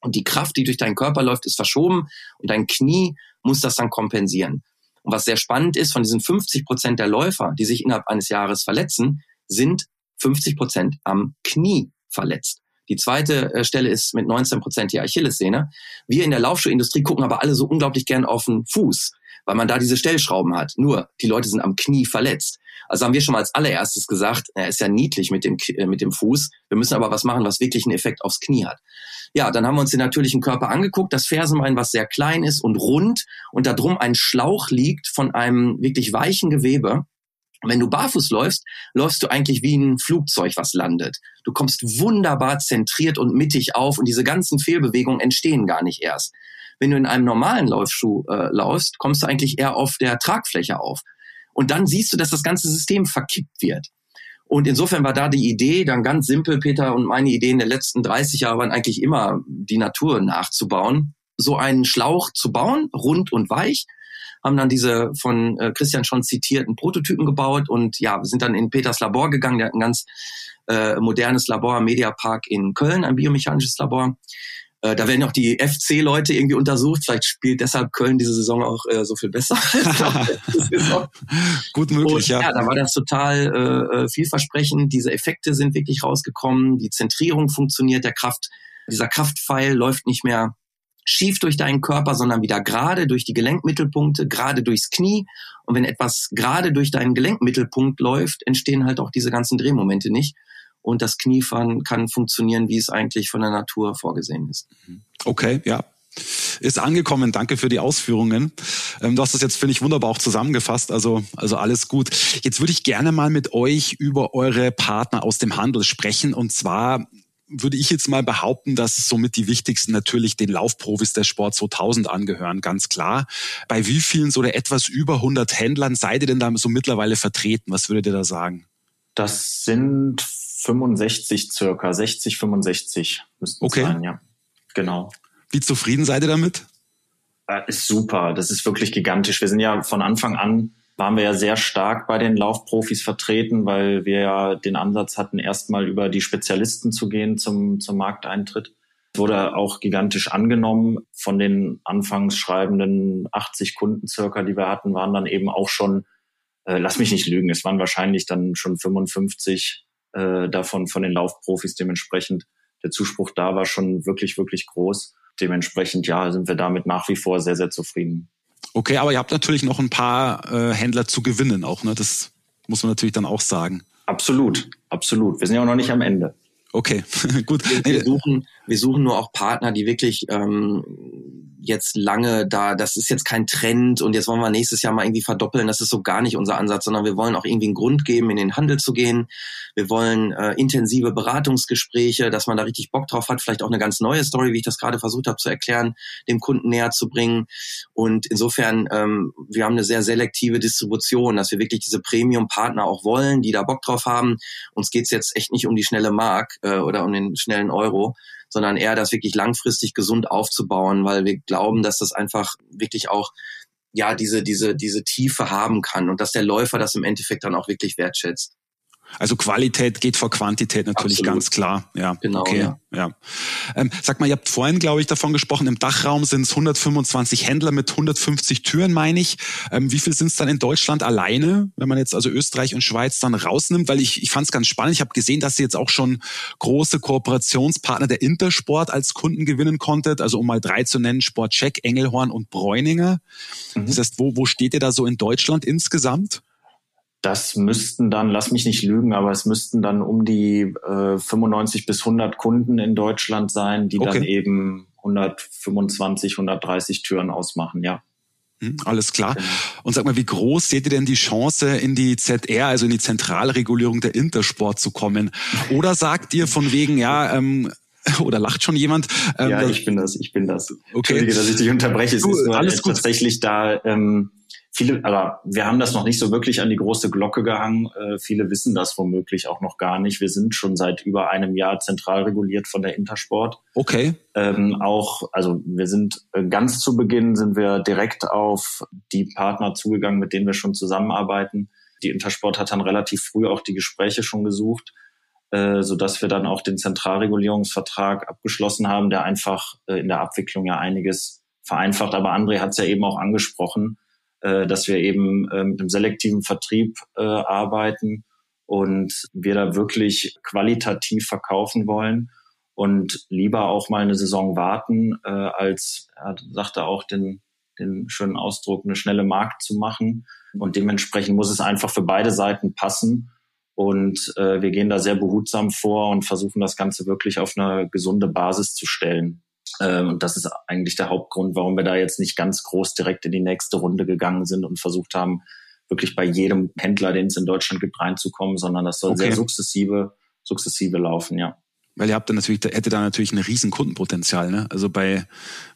Und die Kraft, die durch deinen Körper läuft, ist verschoben und dein Knie muss das dann kompensieren. Und was sehr spannend ist, von diesen 50 Prozent der Läufer, die sich innerhalb eines Jahres verletzen, sind 50 Prozent am Knie verletzt. Die zweite äh, Stelle ist mit 19 Prozent die Achillessehne. Wir in der Laufschuhindustrie gucken aber alle so unglaublich gern auf den Fuß, weil man da diese Stellschrauben hat. Nur die Leute sind am Knie verletzt. Also haben wir schon mal als allererstes gesagt, er ist ja niedlich mit dem, äh, mit dem Fuß. Wir müssen aber was machen, was wirklich einen Effekt aufs Knie hat. Ja, dann haben wir uns den natürlichen Körper angeguckt, das Fersenbein, was sehr klein ist und rund und da drum ein Schlauch liegt von einem wirklich weichen Gewebe. wenn du barfuß läufst, läufst du eigentlich wie ein Flugzeug, was landet. Du kommst wunderbar zentriert und mittig auf und diese ganzen Fehlbewegungen entstehen gar nicht erst. Wenn du in einem normalen Laufschuh äh, laufst, kommst du eigentlich eher auf der Tragfläche auf. Und dann siehst du, dass das ganze System verkippt wird. Und insofern war da die Idee dann ganz simpel, Peter, und meine Ideen der letzten 30 Jahre waren eigentlich immer, die Natur nachzubauen. So einen Schlauch zu bauen, rund und weich, haben dann diese von äh, Christian schon zitierten Prototypen gebaut und ja, sind dann in Peters Labor gegangen. Der hat ein ganz äh, modernes Labor Mediapark in Köln, ein biomechanisches Labor. Äh, da werden auch die FC-Leute irgendwie untersucht. Vielleicht spielt deshalb Köln diese Saison auch äh, so viel besser. *laughs* *laughs* Gut möglich, Und, ja. Ja, da war das total äh, äh, vielversprechend. Diese Effekte sind wirklich rausgekommen. Die Zentrierung funktioniert. Der Kraft, dieser Kraftpfeil läuft nicht mehr schief durch deinen Körper, sondern wieder gerade durch die Gelenkmittelpunkte, gerade durchs Knie. Und wenn etwas gerade durch deinen Gelenkmittelpunkt läuft, entstehen halt auch diese ganzen Drehmomente nicht und das Kniefahren kann funktionieren, wie es eigentlich von der Natur vorgesehen ist. Okay, ja, ist angekommen. Danke für die Ausführungen. Ähm, du hast das jetzt, finde ich, wunderbar auch zusammengefasst. Also, also alles gut. Jetzt würde ich gerne mal mit euch über eure Partner aus dem Handel sprechen. Und zwar würde ich jetzt mal behaupten, dass somit die wichtigsten natürlich den Laufprofis der Sport 2000 angehören, ganz klar. Bei wie vielen so oder etwas über 100 Händlern seid ihr denn da so mittlerweile vertreten? Was würdet ihr da sagen? Das sind 65 circa, 60, 65 müssten okay. sein, ja. Genau. Wie zufrieden seid ihr damit? Äh, ist super, das ist wirklich gigantisch. Wir sind ja von Anfang an, waren wir ja sehr stark bei den Laufprofis vertreten, weil wir ja den Ansatz hatten, erstmal über die Spezialisten zu gehen zum, zum Markteintritt. Wurde auch gigantisch angenommen. Von den anfangs schreibenden 80 Kunden circa, die wir hatten, waren dann eben auch schon, äh, lass mich nicht lügen, es waren wahrscheinlich dann schon 55 äh, davon von den Laufprofis dementsprechend. Der Zuspruch da war schon wirklich, wirklich groß. Dementsprechend, ja, sind wir damit nach wie vor sehr, sehr zufrieden. Okay, aber ihr habt natürlich noch ein paar äh, Händler zu gewinnen auch, ne? Das muss man natürlich dann auch sagen. Absolut, absolut. Wir sind ja auch noch nicht am Ende. Okay, *laughs* gut. Wir suchen Wir suchen nur auch Partner, die wirklich ähm, jetzt lange da, das ist jetzt kein Trend und jetzt wollen wir nächstes Jahr mal irgendwie verdoppeln. Das ist so gar nicht unser Ansatz, sondern wir wollen auch irgendwie einen Grund geben, in den Handel zu gehen. Wir wollen äh, intensive Beratungsgespräche, dass man da richtig Bock drauf hat, vielleicht auch eine ganz neue Story, wie ich das gerade versucht habe zu erklären, dem Kunden näher zu bringen. Und insofern, ähm, wir haben eine sehr selektive Distribution, dass wir wirklich diese Premium-Partner auch wollen, die da Bock drauf haben. Uns geht's jetzt echt nicht um die schnelle Mark äh, oder um den schnellen Euro, sondern eher das wirklich langfristig gesund aufzubauen, weil wir glauben, dass das einfach wirklich auch ja diese diese diese Tiefe haben kann und dass der Läufer das im Endeffekt dann auch wirklich wertschätzt. Also Qualität geht vor Quantität natürlich Absolut. ganz klar. Ja, genau. Okay, ja. ja. Ähm, sag mal, ihr habt vorhin, glaube ich, davon gesprochen, im Dachraum sind es 125 Händler mit 150 Türen, meine ich. Ähm, wie viel sind es dann in Deutschland alleine, wenn man jetzt also Österreich und Schweiz dann rausnimmt? Weil ich, ich fand es ganz spannend. Ich habe gesehen, dass ihr jetzt auch schon große Kooperationspartner der Intersport als Kunden gewinnen konntet. Also um mal drei zu nennen, Sportcheck, Engelhorn und Bräuninger. Mhm. Das heißt, wo, wo steht ihr da so in Deutschland insgesamt? Das müssten dann, lass mich nicht lügen, aber es müssten dann um die äh, 95 bis 100 Kunden in Deutschland sein, die okay. dann eben 125, 130 Türen ausmachen, ja. Hm, alles klar. Genau. Und sag mal, wie groß seht ihr denn die Chance, in die ZR, also in die Zentralregulierung der Intersport zu kommen? Oder sagt ihr von wegen, ja, ähm, *laughs* oder lacht schon jemand? Ähm, ja, ich bin das, ich bin das. Okay. Entschuldige, dass ich dich unterbreche. Es ist nur alles gut. tatsächlich da ähm, viele, aber wir haben das noch nicht so wirklich an die große Glocke gehangen. Äh, viele wissen das womöglich auch noch gar nicht. Wir sind schon seit über einem Jahr zentral reguliert von der Intersport. Okay. Ähm, auch, also wir sind äh, ganz zu Beginn sind wir direkt auf die Partner zugegangen, mit denen wir schon zusammenarbeiten. Die Intersport hat dann relativ früh auch die Gespräche schon gesucht, äh, so dass wir dann auch den Zentralregulierungsvertrag abgeschlossen haben, der einfach äh, in der Abwicklung ja einiges vereinfacht. Aber André hat es ja eben auch angesprochen äh, dass wir eben äh, mit einem selektiven Vertrieb äh, arbeiten und wir da wirklich qualitativ verkaufen wollen und lieber auch mal eine Saison warten, äh, als, er sagte auch den, den schönen Ausdruck, eine schnelle Markt zu machen. Und dementsprechend muss es einfach für beide Seiten passen. Und äh, wir gehen da sehr behutsam vor und versuchen das Ganze wirklich auf eine gesunde Basis zu stellen. Ähm, und das ist eigentlich der Hauptgrund, warum wir da jetzt nicht ganz groß direkt in die nächste Runde gegangen sind und versucht haben, wirklich bei jedem Händler, den es in Deutschland gibt, reinzukommen, sondern das soll okay. sehr sukzessive, sukzessive laufen, ja. Weil ihr habt dann natürlich, hätte da natürlich ein riesen Kundenpotenzial, ne? Also bei,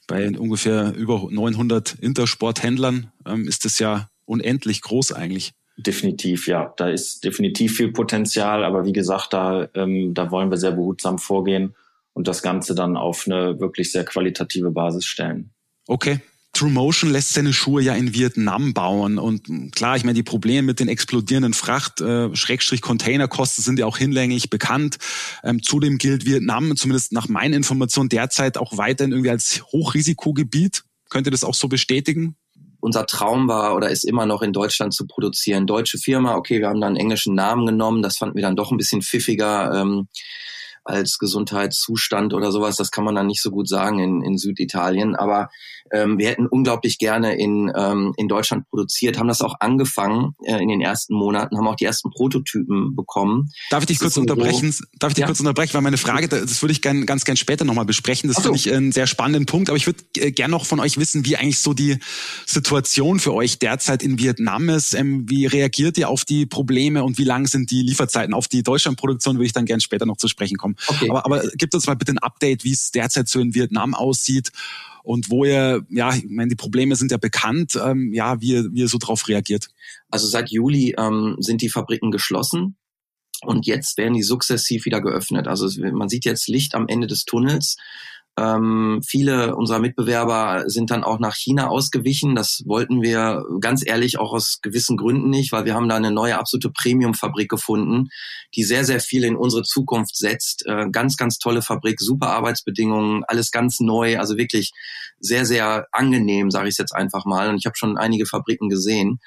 bei ungefähr über 900 Intersport-Händlern ähm, ist das ja unendlich groß eigentlich. Definitiv, ja. Da ist definitiv viel Potenzial, aber wie gesagt, da, ähm, da wollen wir sehr behutsam vorgehen und das Ganze dann auf eine wirklich sehr qualitative Basis stellen. Okay. True Motion lässt seine Schuhe ja in Vietnam bauen und klar, ich meine, die Probleme mit den explodierenden Fracht, äh, Schrägstrich Containerkosten sind ja auch hinlänglich bekannt. Ähm, zudem gilt Vietnam, zumindest nach meinen Informationen, derzeit auch weiterhin irgendwie als Hochrisikogebiet. Könnt ihr das auch so bestätigen? unser Traum war oder ist immer noch in Deutschland zu produzieren. Deutsche Firma, okay, wir haben da einen englischen Namen genommen, das fanden wir dann doch ein bisschen pfiffiger. Ähm, als Gesundheitszustand oder sowas. Das kann man dann nicht so gut sagen in, in Süditalien. Aber ähm, wir hätten unglaublich gerne in, ähm, in Deutschland produziert, haben das auch angefangen äh, in den ersten Monaten, haben auch die ersten Prototypen bekommen. Darf ich dich kurz unterbrechen? So, Darf ich dich ja? kurz unterbrechen? Weil meine Frage, das würde ich gern, ganz gern später nochmal besprechen. Das so. finde ich einen sehr spannenden Punkt. Aber ich würde äh, gern noch von euch wissen, wie eigentlich so die Situation für euch derzeit in Vietnam ist. Ähm, wie reagiert ihr auf die Probleme und wie lang sind die Lieferzeiten? Auf die Deutschlandproduktion würde ich dann gern später noch zu sprechen kommen. Okay. Aber, aber gibt uns mal bitte ein Update, wie es derzeit so in Vietnam aussieht und wo ihr, ja, ich meine, die Probleme sind ja bekannt, ähm, ja, wie ihr, wie ihr so drauf reagiert. Also seit Juli ähm, sind die Fabriken geschlossen. Und jetzt werden die sukzessiv wieder geöffnet. Also man sieht jetzt Licht am Ende des Tunnels. Ähm, viele unserer Mitbewerber sind dann auch nach China ausgewichen. Das wollten wir ganz ehrlich auch aus gewissen Gründen nicht, weil wir haben da eine neue absolute Premium-Fabrik gefunden, die sehr, sehr viel in unsere Zukunft setzt. Äh, ganz, ganz tolle Fabrik, super Arbeitsbedingungen, alles ganz neu, also wirklich sehr, sehr angenehm, sage ich jetzt einfach mal. Und ich habe schon einige Fabriken gesehen.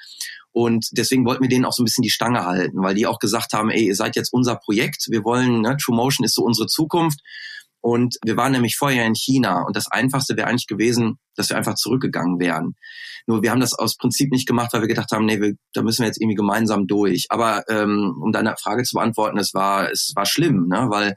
Und deswegen wollten wir denen auch so ein bisschen die Stange halten, weil die auch gesagt haben, ey, ihr seid jetzt unser Projekt, wir wollen, ne, True Motion ist so unsere Zukunft Und wir waren nämlich vorher in China und das Einfachste wäre eigentlich gewesen, dass wir einfach zurückgegangen wären. Nur wir haben das aus Prinzip nicht gemacht, weil wir gedacht haben, nee, wir, da müssen wir jetzt irgendwie gemeinsam durch. Aber ähm, um deine Frage zu beantworten, es war es war schlimm, ne? weil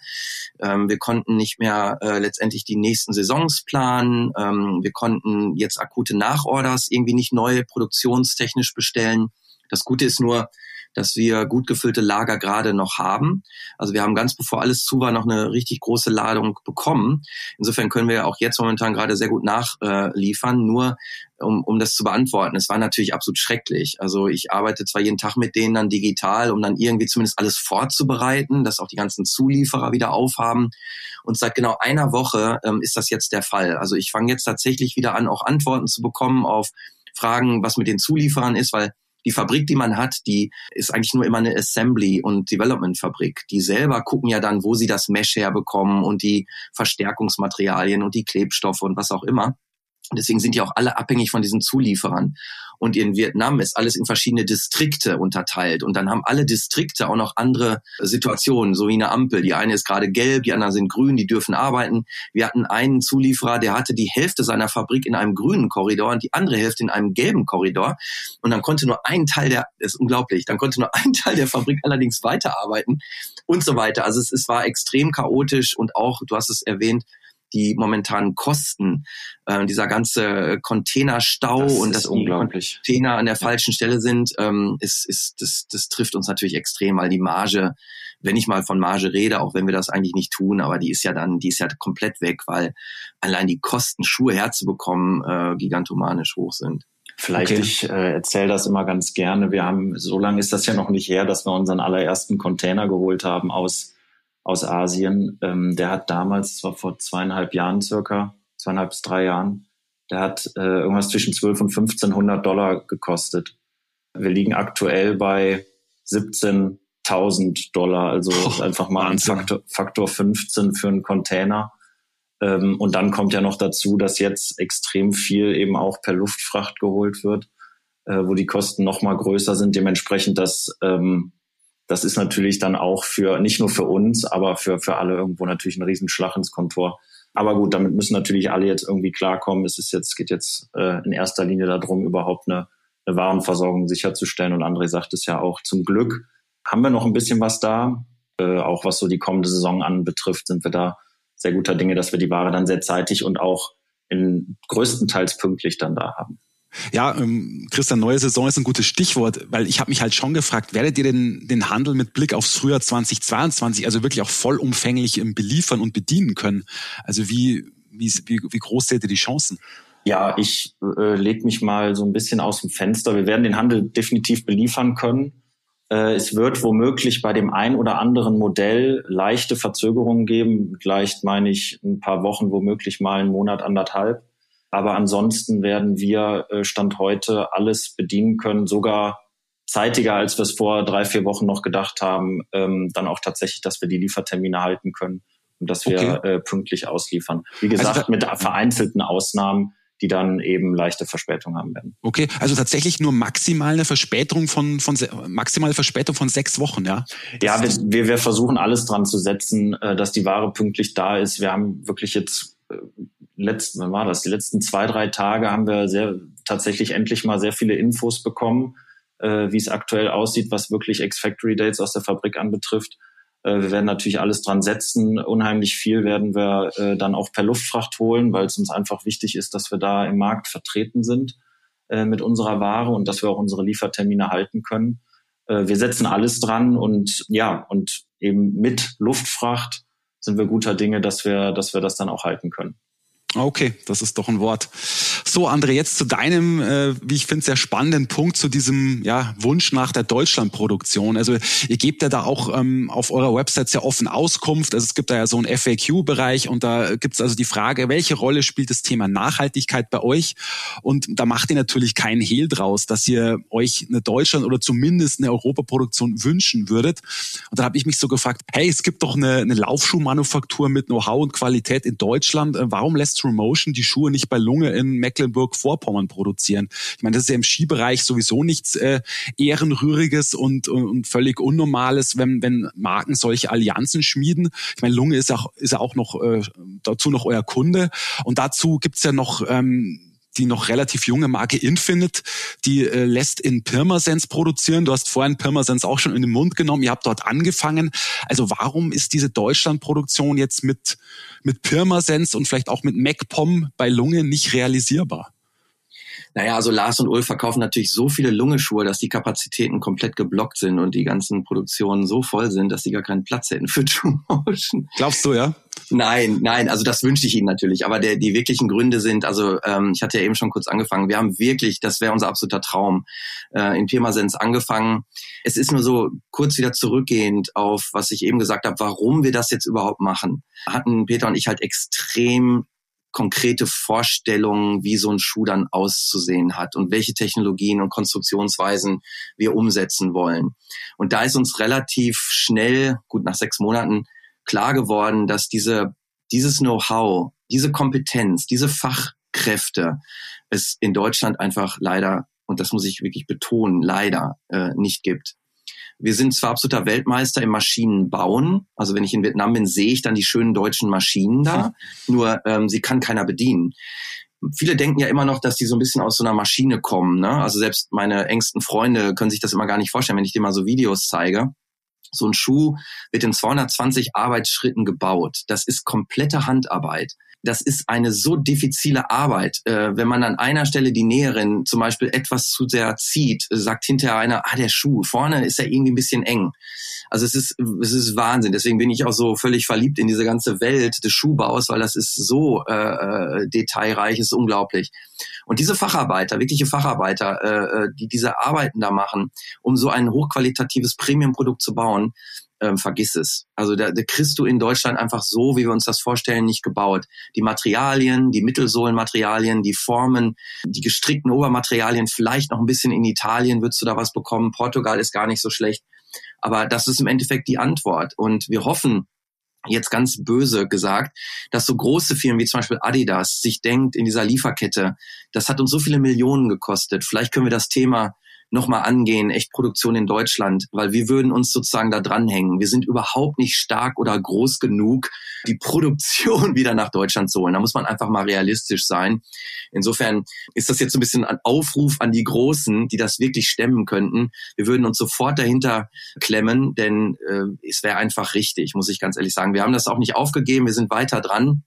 ähm, wir konnten nicht mehr äh, letztendlich die nächsten Saisons planen. Ähm, wir konnten jetzt akute Nachorders irgendwie nicht neu produktionstechnisch bestellen. Das Gute ist nur, dass wir gut gefüllte Lager gerade noch haben. Also wir haben ganz bevor alles zu war noch eine richtig große Ladung bekommen. Insofern können wir auch jetzt momentan gerade sehr gut nachliefern. Nur um, um das zu beantworten, es war natürlich absolut schrecklich. Also ich arbeite zwar jeden Tag mit denen dann digital, um dann irgendwie zumindest alles vorzubereiten, dass auch die ganzen Zulieferer wieder aufhaben. Und seit genau einer Woche ähm, ist das jetzt der Fall. Also ich fange jetzt tatsächlich wieder an, auch Antworten zu bekommen auf Fragen, was mit den Zulieferern ist, weil die Fabrik, die man hat, die ist eigentlich nur immer eine Assembly- und Development-Fabrik. Die selber gucken ja dann, wo sie das Mesh herbekommen und die Verstärkungsmaterialien und die Klebstoffe und was auch immer. Deswegen sind die auch alle abhängig von diesen Zulieferern. Und in Vietnam ist alles in verschiedene Distrikte unterteilt. Und dann haben alle Distrikte auch noch andere Situationen, so wie eine Ampel. Die eine ist gerade gelb, die anderen sind grün, die dürfen arbeiten. Wir hatten einen Zulieferer, der hatte die Hälfte seiner Fabrik in einem grünen Korridor und die andere Hälfte in einem gelben Korridor. Und dann konnte nur ein Teil der, das ist unglaublich, dann konnte nur ein Teil der Fabrik allerdings weiterarbeiten und so weiter. Also es, es war extrem chaotisch und auch, du hast es erwähnt, die momentanen Kosten, äh, dieser ganze Containerstau das und dass unglaublich. Container an der falschen Stelle sind, ähm, ist, ist, das, das trifft uns natürlich extrem, weil die Marge, wenn ich mal von Marge rede, auch wenn wir das eigentlich nicht tun, aber die ist ja dann, die ist ja komplett weg, weil allein die Kosten, Schuhe herzubekommen, äh, gigantomanisch hoch sind. Vielleicht, okay. ich äh, erzähle das immer ganz gerne. Wir haben, so lange ist das ja noch nicht her, dass wir unseren allerersten Container geholt haben aus aus Asien. Ähm, der hat damals, das war vor zweieinhalb Jahren circa, zweieinhalb bis drei Jahren, der hat äh, irgendwas zwischen 12 und 1500 Dollar gekostet. Wir liegen aktuell bei 17.000 Dollar, also oh, einfach mal ein Faktor, Faktor 15 für einen Container. Ähm, und dann kommt ja noch dazu, dass jetzt extrem viel eben auch per Luftfracht geholt wird, äh, wo die Kosten noch mal größer sind. Dementsprechend, dass ähm, das ist natürlich dann auch für, nicht nur für uns, aber für, für alle irgendwo natürlich ein Riesenschlag ins Kontor. Aber gut, damit müssen natürlich alle jetzt irgendwie klarkommen. Es ist jetzt, geht jetzt äh, in erster Linie darum, überhaupt eine, eine Warenversorgung sicherzustellen. Und André sagt es ja auch, zum Glück haben wir noch ein bisschen was da. Äh, auch was so die kommende Saison anbetrifft, sind wir da sehr guter Dinge, dass wir die Ware dann sehr zeitig und auch in größtenteils pünktlich dann da haben. Ja, ähm, Christian, neue Saison ist ein gutes Stichwort, weil ich habe mich halt schon gefragt, werdet ihr den, den Handel mit Blick aufs Frühjahr 2022 also wirklich auch vollumfänglich ähm, beliefern und bedienen können? Also wie, wie, wie, wie groß seht ihr die Chancen? Ja, ich äh, lege mich mal so ein bisschen aus dem Fenster. Wir werden den Handel definitiv beliefern können. Äh, es wird womöglich bei dem ein oder anderen Modell leichte Verzögerungen geben. Vielleicht meine ich ein paar Wochen, womöglich mal einen Monat, anderthalb. Aber ansonsten werden wir äh, Stand heute alles bedienen können, sogar zeitiger, als wir es vor drei, vier Wochen noch gedacht haben, ähm, dann auch tatsächlich, dass wir die Liefertermine halten können und dass wir okay. äh, pünktlich ausliefern. Wie also gesagt, also, mit vereinzelten Ausnahmen, die dann eben leichte Verspätung haben werden. Okay, also tatsächlich nur maximal eine Verspätung von, von maximale Verspätung von sechs Wochen, ja? Ja, wir, wir versuchen alles dran zu setzen, äh, dass die Ware pünktlich da ist. Wir haben wirklich jetzt letzten, wann war das? Die letzten zwei, drei Tage haben wir sehr, tatsächlich endlich mal sehr viele Infos bekommen, äh, wie es aktuell aussieht, was wirklich Ex-Factory Dates aus der Fabrik anbetrifft. Äh, wir werden natürlich alles dran setzen. Unheimlich viel werden wir äh, dann auch per Luftfracht holen, weil es uns einfach wichtig ist, dass wir da im Markt vertreten sind äh, mit unserer Ware und dass wir auch unsere Liefertermine halten können. Äh, wir setzen alles dran und ja, und eben mit Luftfracht sind wir guter Dinge, dass wir, dass wir das dann auch halten können. Okay, das ist doch ein Wort. So, André, jetzt zu deinem, äh, wie ich finde, sehr spannenden Punkt, zu diesem ja, Wunsch nach der Deutschlandproduktion. Also ihr gebt ja da auch ähm, auf eurer Website sehr offen Auskunft. Also es gibt da ja so einen FAQ-Bereich und da gibt es also die Frage, welche Rolle spielt das Thema Nachhaltigkeit bei euch? Und da macht ihr natürlich keinen Hehl draus, dass ihr euch eine Deutschland- oder zumindest eine Europaproduktion wünschen würdet. Und da habe ich mich so gefragt, hey, es gibt doch eine, eine Laufschuhmanufaktur mit Know-how und Qualität in Deutschland. Äh, warum lässt True Motion die Schuhe nicht bei Lunge in Mecklenburg-Vorpommern produzieren. Ich meine, das ist ja im Skibereich sowieso nichts äh, Ehrenrühriges und, und völlig Unnormales, wenn, wenn Marken solche Allianzen schmieden. Ich meine, Lunge ist auch, ist ja auch noch äh, dazu noch euer Kunde. Und dazu gibt's ja noch ähm, die noch relativ junge Marke Infinite, die äh, lässt in Pirmasens produzieren. Du hast vorhin Pirmasens auch schon in den Mund genommen. Ihr habt dort angefangen. Also warum ist diese Deutschlandproduktion jetzt mit, mit Pirmasens und vielleicht auch mit MacPom bei Lunge nicht realisierbar? Naja, also Lars und Ulf verkaufen natürlich so viele Lungeschuhe, dass die Kapazitäten komplett geblockt sind und die ganzen Produktionen so voll sind, dass sie gar keinen Platz hätten für *laughs* True Motion. Glaubst du, ja? Nein, nein, also das wünsche ich Ihnen natürlich. Aber der, die wirklichen Gründe sind, also ähm, ich hatte ja eben schon kurz angefangen, wir haben wirklich, das wäre unser absoluter Traum, äh, in Pirmasens angefangen. Es ist nur so kurz wieder zurückgehend auf, was ich eben gesagt habe, warum wir das jetzt überhaupt machen. Hatten Peter und ich halt extrem konkrete Vorstellungen, wie so ein Schuh dann auszusehen hat und welche Technologien und Konstruktionsweisen wir umsetzen wollen. Und da ist uns relativ schnell, gut nach sechs Monaten, klar geworden, dass diese, dieses Know-how, diese Kompetenz, diese Fachkräfte es in Deutschland einfach leider, und das muss ich wirklich betonen, leider äh, nicht gibt. Wir sind zwar absoluter Weltmeister im Maschinenbauen, also wenn ich in Vietnam bin, sehe ich dann die schönen deutschen Maschinen da, nur ähm, sie kann keiner bedienen viele denken ja immer noch, dass die so ein bisschen aus so einer Maschine kommen. Ne? Also selbst meine engsten Freunde können sich das immer gar nicht vorstellen, wenn ich dir mal so Videos zeige. So ein Schuh wird in 220 Arbeitsschritten gebaut. Das ist komplette Handarbeit das ist eine so diffizile Arbeit. Äh, wenn man an einer Stelle die Näherin zum Beispiel etwas zu sehr zieht, sagt hinterher einer, ah, der Schuh, vorne ist ja irgendwie ein bisschen eng. Also es ist, es ist Wahnsinn. Deswegen bin ich auch so völlig verliebt in diese ganze Welt des Schuhbaus, weil das ist so äh, äh detailreich, ist unglaublich. Und diese Facharbeiter, wirkliche Facharbeiter, äh, äh, die diese Arbeiten da machen, um so ein hochqualitatives Premium-Produkt zu bauen, ähm, vergiss es. Also da, da kriegst du in Deutschland einfach so, wie wir uns das vorstellen, nicht gebaut. Die Materialien, die Mittelsohlenmaterialien, die Formen, die gestrickten Obermaterialien, vielleicht noch ein bisschen in Italien würdest du da was bekommen. Portugal ist gar nicht so schlecht. Aber das ist im Endeffekt die Antwort. Und wir hoffen, jetzt ganz böse gesagt, dass so große Firmen wie zum Beispiel Adidas sich denkt in dieser Lieferkette, das hat uns so viele Millionen gekostet. Vielleicht können wir das Thema nochmal angehen, echt Produktion in Deutschland, weil wir würden uns sozusagen da dranhängen. Wir sind überhaupt nicht stark oder groß genug, die Produktion *laughs* wieder nach Deutschland zu holen. Da muss man einfach mal realistisch sein. Insofern ist das jetzt so ein bisschen ein Aufruf an die Großen, die das wirklich stemmen könnten. Wir würden uns sofort dahinter klemmen, denn äh, es wäre einfach richtig, muss ich ganz ehrlich sagen. Wir haben das auch nicht aufgegeben, wir sind weiter dran.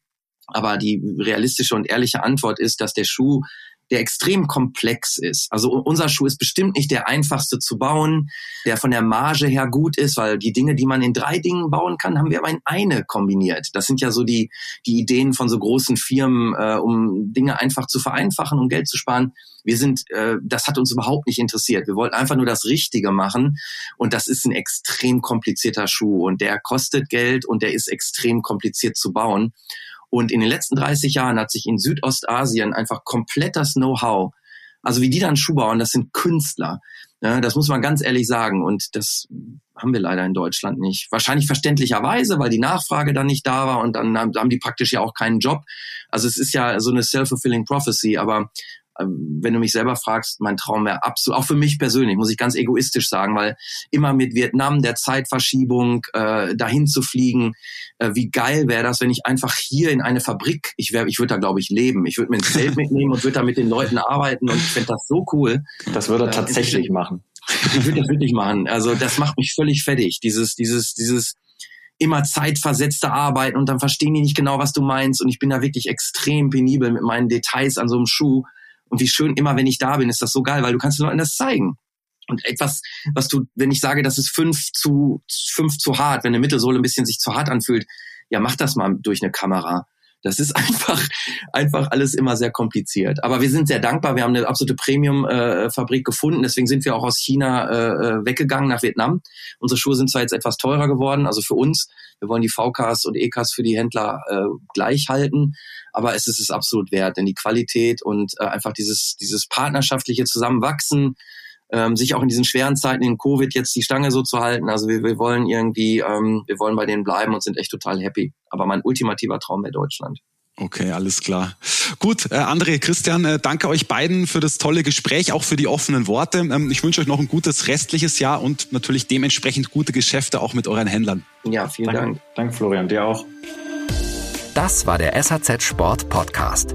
Aber die realistische und ehrliche Antwort ist, dass der Schuh der extrem komplex ist. Also unser Schuh ist bestimmt nicht der einfachste zu bauen, der von der Marge her gut ist, weil die Dinge, die man in drei Dingen bauen kann, haben wir aber in eine kombiniert. Das sind ja so die, die Ideen von so großen Firmen, äh, um Dinge einfach zu vereinfachen, um Geld zu sparen. Wir sind, äh, das hat uns überhaupt nicht interessiert. Wir wollten einfach nur das Richtige machen und das ist ein extrem komplizierter Schuh und der kostet Geld und der ist extrem kompliziert zu bauen. Und in den letzten 30 Jahren hat sich in Südostasien einfach komplett das Know-how, also wie die dann Schuh bauen, das sind Künstler. Ja, das muss man ganz ehrlich sagen. Und das haben wir leider in Deutschland nicht. Wahrscheinlich verständlicherweise, weil die Nachfrage dann nicht da war und dann haben die praktisch ja auch keinen Job. Also es ist ja so eine self-fulfilling prophecy. Aber wenn du mich selber fragst, mein Traum wäre absolut, auch für mich persönlich, muss ich ganz egoistisch sagen, weil immer mit Vietnam, der Zeitverschiebung, äh, dahin zu fliegen, äh, wie geil wäre das, wenn ich einfach hier in eine Fabrik, ich wäre, ich würde da glaube ich leben, ich würde mir ein Zelt mitnehmen und würde da mit den Leuten arbeiten und ich finde das so cool. Das würde er äh, tatsächlich ich, machen. *laughs* Ich würde das wirklich machen. Also das macht mich völlig fertig, dieses, dieses, dieses, immer zeitversetzte Arbeiten und dann verstehen die nicht genau, was du meinst. Und ich bin da wirklich extrem penibel mit meinen Details an so einem Schuh. Und wie schön, immer wenn ich da bin, ist das so geil, weil du kannst den Leuten das zeigen. Und etwas, was du, wenn ich sage, das ist fünf zu, fünf zu hart, wenn eine Mittelsohle ein bisschen sich zu hart anfühlt, ja, mach das mal durch eine Kamera. Das ist *laughs* einfach, einfach alles immer sehr kompliziert. Aber wir sind sehr dankbar. Wir haben eine absolute Premium-Fabrik gefunden. Deswegen sind wir auch aus China äh, äh, weggegangen nach Vietnam. Unsere Schuhe sind zwar jetzt etwas teurer geworden, also für uns. Wir wollen die VKs und EKs für die Händler äh, gleich halten. Aber es ist es absolut wert, denn die Qualität und äh, einfach dieses, dieses partnerschaftliche Zusammenwachsen, ähm, sich auch in diesen schweren Zeiten in Covid jetzt die Stange so zu halten. Also wir, wir wollen irgendwie, ähm, wir wollen bei denen bleiben und sind echt total happy. Aber mein ultimativer Traum wäre Deutschland. Okay, alles klar. Gut, äh, André, Christian, äh, danke euch beiden für das tolle Gespräch, auch für die offenen Worte. Ähm, ich wünsche euch noch ein gutes restliches Jahr und natürlich dementsprechend gute Geschäfte auch mit euren Händlern. Ja, vielen Danke, Dank. danke Florian, dir auch. Das war der SAZ Sport Podcast.